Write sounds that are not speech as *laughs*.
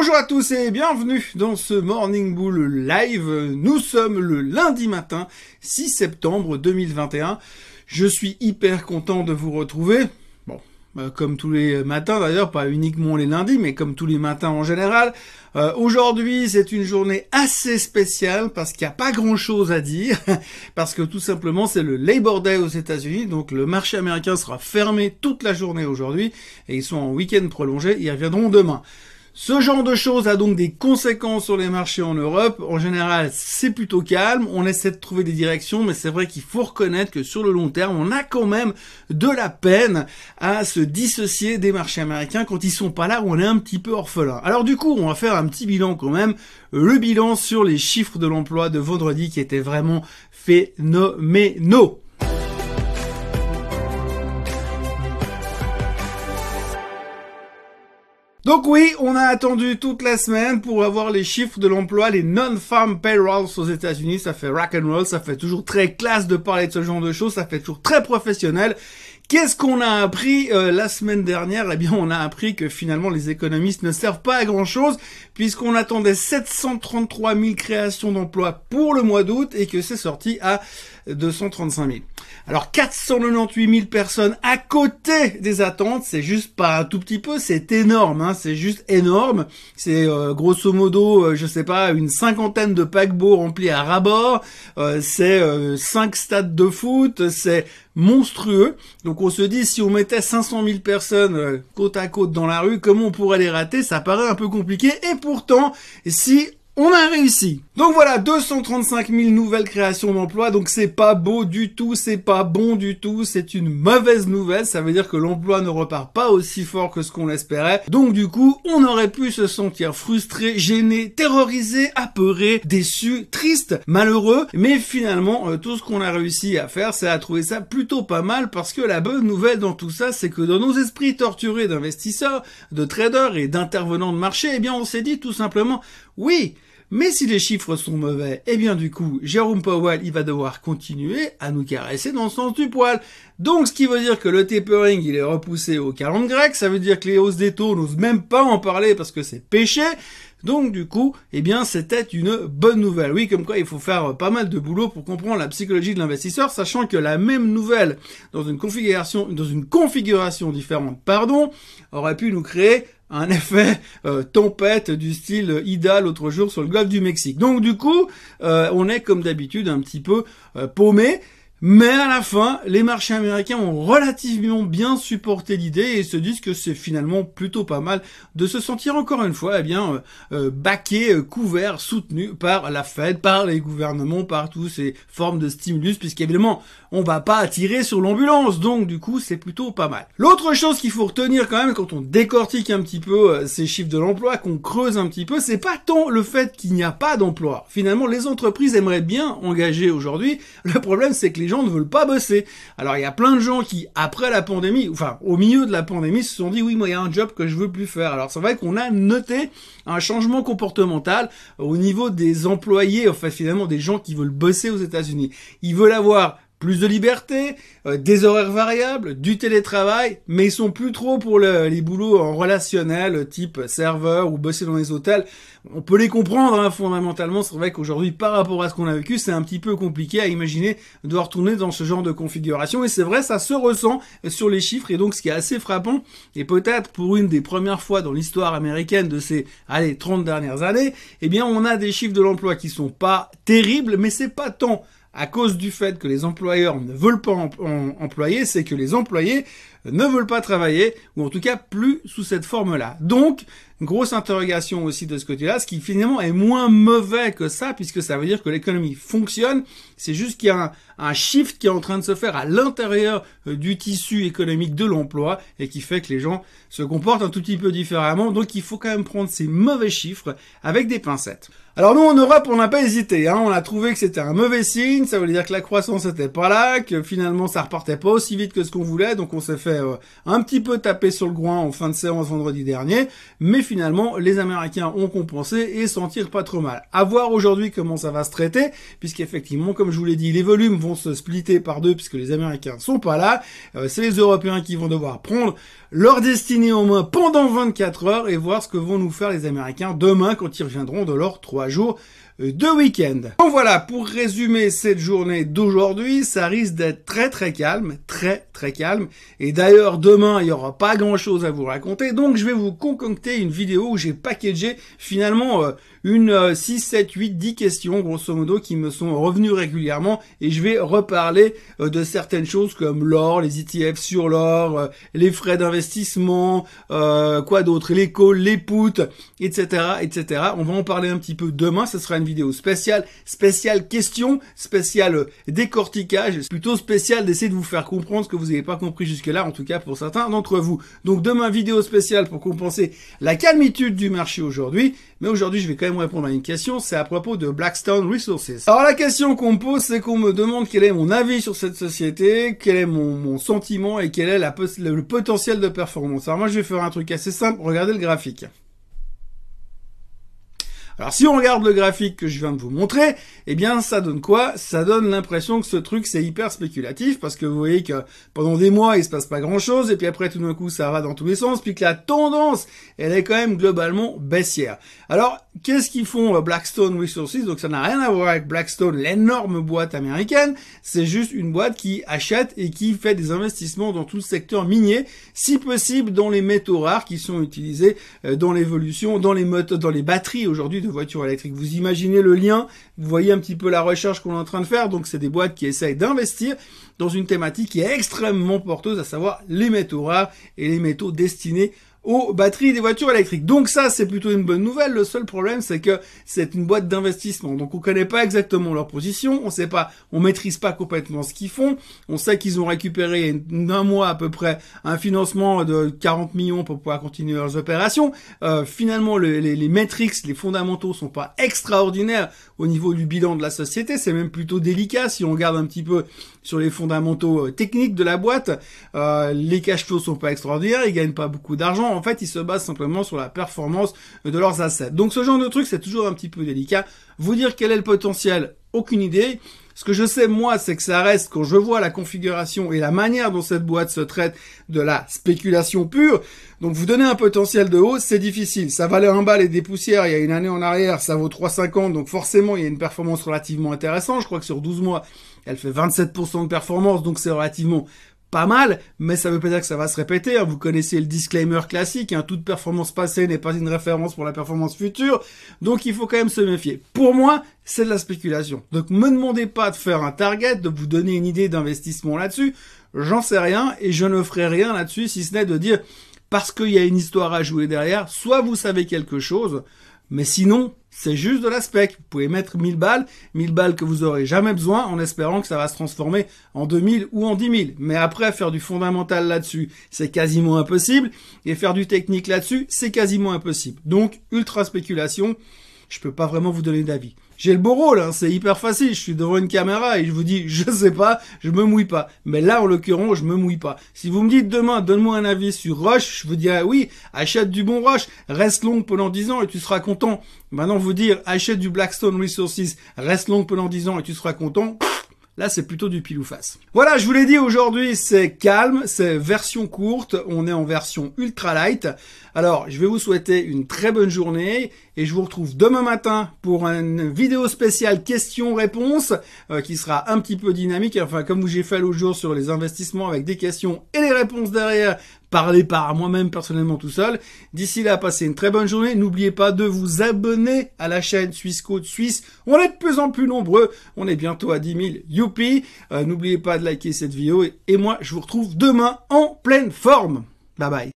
Bonjour à tous et bienvenue dans ce Morning Bull Live. Nous sommes le lundi matin 6 septembre 2021. Je suis hyper content de vous retrouver. Bon, euh, comme tous les matins d'ailleurs, pas uniquement les lundis, mais comme tous les matins en général. Euh, aujourd'hui, c'est une journée assez spéciale parce qu'il n'y a pas grand-chose à dire, *laughs* parce que tout simplement c'est le Labor Day aux États-Unis, donc le marché américain sera fermé toute la journée aujourd'hui et ils sont en week-end prolongé, ils reviendront demain. Ce genre de choses a donc des conséquences sur les marchés en Europe. En général, c'est plutôt calme. On essaie de trouver des directions, mais c'est vrai qu'il faut reconnaître que sur le long terme, on a quand même de la peine à se dissocier des marchés américains quand ils sont pas là, où on est un petit peu orphelin. Alors du coup, on va faire un petit bilan quand même. Le bilan sur les chiffres de l'emploi de vendredi qui était vraiment phénoménaux. Donc oui, on a attendu toute la semaine pour avoir les chiffres de l'emploi, les non-farm payrolls aux États-Unis. Ça fait rock and roll, ça fait toujours très classe de parler de ce genre de choses, ça fait toujours très professionnel. Qu'est-ce qu'on a appris euh, la semaine dernière? Eh bien, on a appris que finalement les économistes ne servent pas à grand-chose puisqu'on attendait 733 000 créations d'emplois pour le mois d'août et que c'est sorti à 235 000. Alors 498 000 personnes à côté des attentes, c'est juste pas un tout petit peu, c'est énorme, hein, c'est juste énorme. C'est euh, grosso modo, euh, je sais pas, une cinquantaine de paquebots remplis à rabord, euh, c'est cinq stades de foot, c'est monstrueux. Donc on se dit si on mettait 500 000 personnes côte à côte dans la rue, comment on pourrait les rater? Ça paraît un peu compliqué. Et pourtant, si on a réussi. Donc voilà, 235 000 nouvelles créations d'emplois. Donc c'est pas beau du tout, c'est pas bon du tout, c'est une mauvaise nouvelle. Ça veut dire que l'emploi ne repart pas aussi fort que ce qu'on espérait. Donc du coup, on aurait pu se sentir frustré, gêné, terrorisé, apeuré, déçu, triste, malheureux. Mais finalement, euh, tout ce qu'on a réussi à faire, c'est à trouver ça plutôt pas mal parce que la bonne nouvelle dans tout ça, c'est que dans nos esprits torturés d'investisseurs, de traders et d'intervenants de marché, eh bien on s'est dit tout simplement, oui, mais si les chiffres sont mauvais, eh bien du coup, Jérôme Powell, il va devoir continuer à nous caresser dans le sens du poil. Donc ce qui veut dire que le tapering, il est repoussé au calendrier grec, ça veut dire que les hausses des taux n'osent même pas en parler parce que c'est péché. Donc du coup, eh bien c'était une bonne nouvelle. Oui, comme quoi il faut faire pas mal de boulot pour comprendre la psychologie de l'investisseur, sachant que la même nouvelle dans une configuration dans une configuration différente, pardon, aurait pu nous créer un effet euh, tempête du style Ida l'autre jour sur le golfe du Mexique. Donc du coup, euh, on est comme d'habitude un petit peu euh, paumé. Mais à la fin, les marchés américains ont relativement bien supporté l'idée et se disent que c'est finalement plutôt pas mal de se sentir encore une fois, eh bien, euh, euh baqué, euh, couvert, soutenu par la Fed, par les gouvernements, par toutes ces formes de stimulus, puisqu'évidemment, on va pas tirer sur l'ambulance, donc du coup, c'est plutôt pas mal. L'autre chose qu'il faut retenir quand même quand on décortique un petit peu euh, ces chiffres de l'emploi, qu'on creuse un petit peu, c'est pas tant le fait qu'il n'y a pas d'emploi. Finalement, les entreprises aimeraient bien engager aujourd'hui. Le problème, c'est que les gens ne veulent pas bosser. Alors il y a plein de gens qui, après la pandémie, enfin au milieu de la pandémie, se sont dit oui, moi il y a un job que je veux plus faire. Alors c'est vrai qu'on a noté un changement comportemental au niveau des employés, enfin finalement des gens qui veulent bosser aux États-Unis. Ils veulent avoir plus de liberté, euh, des horaires variables, du télétravail, mais ils sont plus trop pour les boulots en relationnel, type serveur ou bosser dans les hôtels. On peut les comprendre hein, fondamentalement. C'est vrai qu'aujourd'hui, par rapport à ce qu'on a vécu, c'est un petit peu compliqué à imaginer de retourner dans ce genre de configuration. Et c'est vrai, ça se ressent sur les chiffres. Et donc, ce qui est assez frappant, et peut-être pour une des premières fois dans l'histoire américaine de ces, allez, 30 dernières années, eh bien, on a des chiffres de l'emploi qui sont pas terribles, mais c'est pas tant à cause du fait que les employeurs ne veulent pas employer, c'est que les employés ne veulent pas travailler, ou en tout cas plus sous cette forme-là. Donc, grosse interrogation aussi de ce côté-là, ce qui finalement est moins mauvais que ça, puisque ça veut dire que l'économie fonctionne, c'est juste qu'il y a un, shift qui est en train de se faire à l'intérieur euh, du tissu économique de l'emploi, et qui fait que les gens se comportent un tout petit peu différemment, donc il faut quand même prendre ces mauvais chiffres avec des pincettes. Alors nous en Europe, on n'a pas hésité, hein. on a trouvé que c'était un mauvais signe, ça voulait dire que la croissance était pas là, que finalement ça repartait pas aussi vite que ce qu'on voulait, donc on s'est fait euh, un petit peu taper sur le groin en fin de séance vendredi dernier, mais finalement les Américains ont compensé et s'en tirent pas trop mal. À voir aujourd'hui comment ça va se traiter, puisqu'effectivement, comme je vous l'ai dit, les volumes vont se splitter par deux puisque les Américains sont pas là. Euh, c'est les Européens qui vont devoir prendre leur destinée en main pendant 24 heures et voir ce que vont nous faire les Américains demain quand ils reviendront de leurs trois jours de week-end. Donc voilà, pour résumer cette journée d'aujourd'hui, ça risque d'être très très calme, très très calme. Et d'ailleurs, demain, il n'y aura pas grand-chose à vous raconter. Donc je vais vous concocter une vidéo où j'ai packagé finalement euh, une 6, 7, 8, 10 questions, grosso modo, qui me sont revenues régulièrement. Et je vais reparler euh, de certaines choses comme l'or, les ETF sur l'or, euh, les frais d'investissement, quoi d'autre, les calls, les puts, etc., etc. On va en parler un petit peu demain. Ce sera une vidéo spéciale, spéciale question, spéciale décortiquage, plutôt spéciale d'essayer de vous faire comprendre ce que vous n'avez pas compris jusque-là, en tout cas pour certains d'entre vous. Donc demain, vidéo spéciale pour compenser la calmitude du marché aujourd'hui. Mais aujourd'hui, je vais quand même répondre à une question, c'est à propos de Blackstone Resources. Alors la question qu'on me pose, c'est qu'on me demande quel est mon avis sur cette société, quel est mon, sentiment et quel est la, le potentiel de performance. Alors moi, je vais faire un truc assez simple, regardez le graphique. Alors si on regarde le graphique que je viens de vous montrer, eh bien ça donne quoi? Ça donne l'impression que ce truc c'est hyper spéculatif parce que vous voyez que pendant des mois il se passe pas grand chose et puis après tout d'un coup ça va dans tous les sens puis que la tendance elle est quand même globalement baissière. Alors qu'est-ce qu'ils font euh, Blackstone Resources? Donc ça n'a rien à voir avec Blackstone, l'énorme boîte américaine, c'est juste une boîte qui achète et qui fait des investissements dans tout le secteur minier, si possible dans les métaux rares qui sont utilisés euh, dans l'évolution, dans les motos, dans les batteries aujourd'hui voitures électriques. Vous imaginez le lien, vous voyez un petit peu la recherche qu'on est en train de faire, donc c'est des boîtes qui essayent d'investir dans une thématique qui est extrêmement porteuse, à savoir les métaux rares et les métaux destinés aux batteries des voitures électriques. Donc ça, c'est plutôt une bonne nouvelle. Le seul problème, c'est que c'est une boîte d'investissement. Donc on connaît pas exactement leur position, on sait pas, on maîtrise pas complètement ce qu'ils font. On sait qu'ils ont récupéré d'un mois à peu près un financement de 40 millions pour pouvoir continuer leurs opérations. Euh, finalement, les, les, les metrics, les fondamentaux sont pas extraordinaires au niveau du bilan de la société. C'est même plutôt délicat si on regarde un petit peu sur les fondamentaux euh, techniques de la boîte. Euh, les cash flows sont pas extraordinaires, ils gagnent pas beaucoup d'argent en fait, ils se basent simplement sur la performance de leurs assets. Donc ce genre de truc, c'est toujours un petit peu délicat. Vous dire quel est le potentiel, aucune idée. Ce que je sais, moi, c'est que ça reste, quand je vois la configuration et la manière dont cette boîte se traite de la spéculation pure, donc vous donner un potentiel de hausse, c'est difficile. Ça valait un bal et des poussières il y a une année en arrière, ça vaut 3,50, donc forcément, il y a une performance relativement intéressante. Je crois que sur 12 mois, elle fait 27% de performance, donc c'est relativement pas mal, mais ça veut pas dire que ça va se répéter. Hein. Vous connaissez le disclaimer classique, hein. toute performance passée n'est pas une référence pour la performance future, donc il faut quand même se méfier. Pour moi, c'est de la spéculation. Donc me demandez pas de faire un target, de vous donner une idée d'investissement là-dessus, j'en sais rien, et je ne ferai rien là-dessus, si ce n'est de dire, parce qu'il y a une histoire à jouer derrière, soit vous savez quelque chose, mais sinon, c'est juste de l'aspect. Vous pouvez mettre 1000 balles, 1000 balles que vous aurez jamais besoin en espérant que ça va se transformer en 2000 ou en 10 000. Mais après, faire du fondamental là-dessus, c'est quasiment impossible. Et faire du technique là-dessus, c'est quasiment impossible. Donc, ultra spéculation, je peux pas vraiment vous donner d'avis. J'ai le beau rôle, hein, c'est hyper facile. Je suis devant une caméra et je vous dis, je sais pas, je me mouille pas. Mais là, en l'occurrence, je me mouille pas. Si vous me dites demain, donne-moi un avis sur Roche, je vous dirais oui, achète du bon Roche, reste long pendant 10 ans et tu seras content. Maintenant, vous dire, achète du Blackstone Resources, reste long pendant 10 ans et tu seras content. Là, c'est plutôt du pile ou face. Voilà, je vous l'ai dit, aujourd'hui, c'est calme, c'est version courte, on est en version ultra light. Alors, je vais vous souhaiter une très bonne journée et je vous retrouve demain matin pour une vidéo spéciale questions-réponses euh, qui sera un petit peu dynamique. Enfin, comme j'ai fait l'autre jour sur les investissements avec des questions et les réponses derrière, parler par moi-même personnellement tout seul. D'ici là, passez une très bonne journée. N'oubliez pas de vous abonner à la chaîne Suisse Côte Suisse. On est de plus en plus nombreux. On est bientôt à 10 000. Youpi euh, N'oubliez pas de liker cette vidéo et moi, je vous retrouve demain en pleine forme. Bye bye.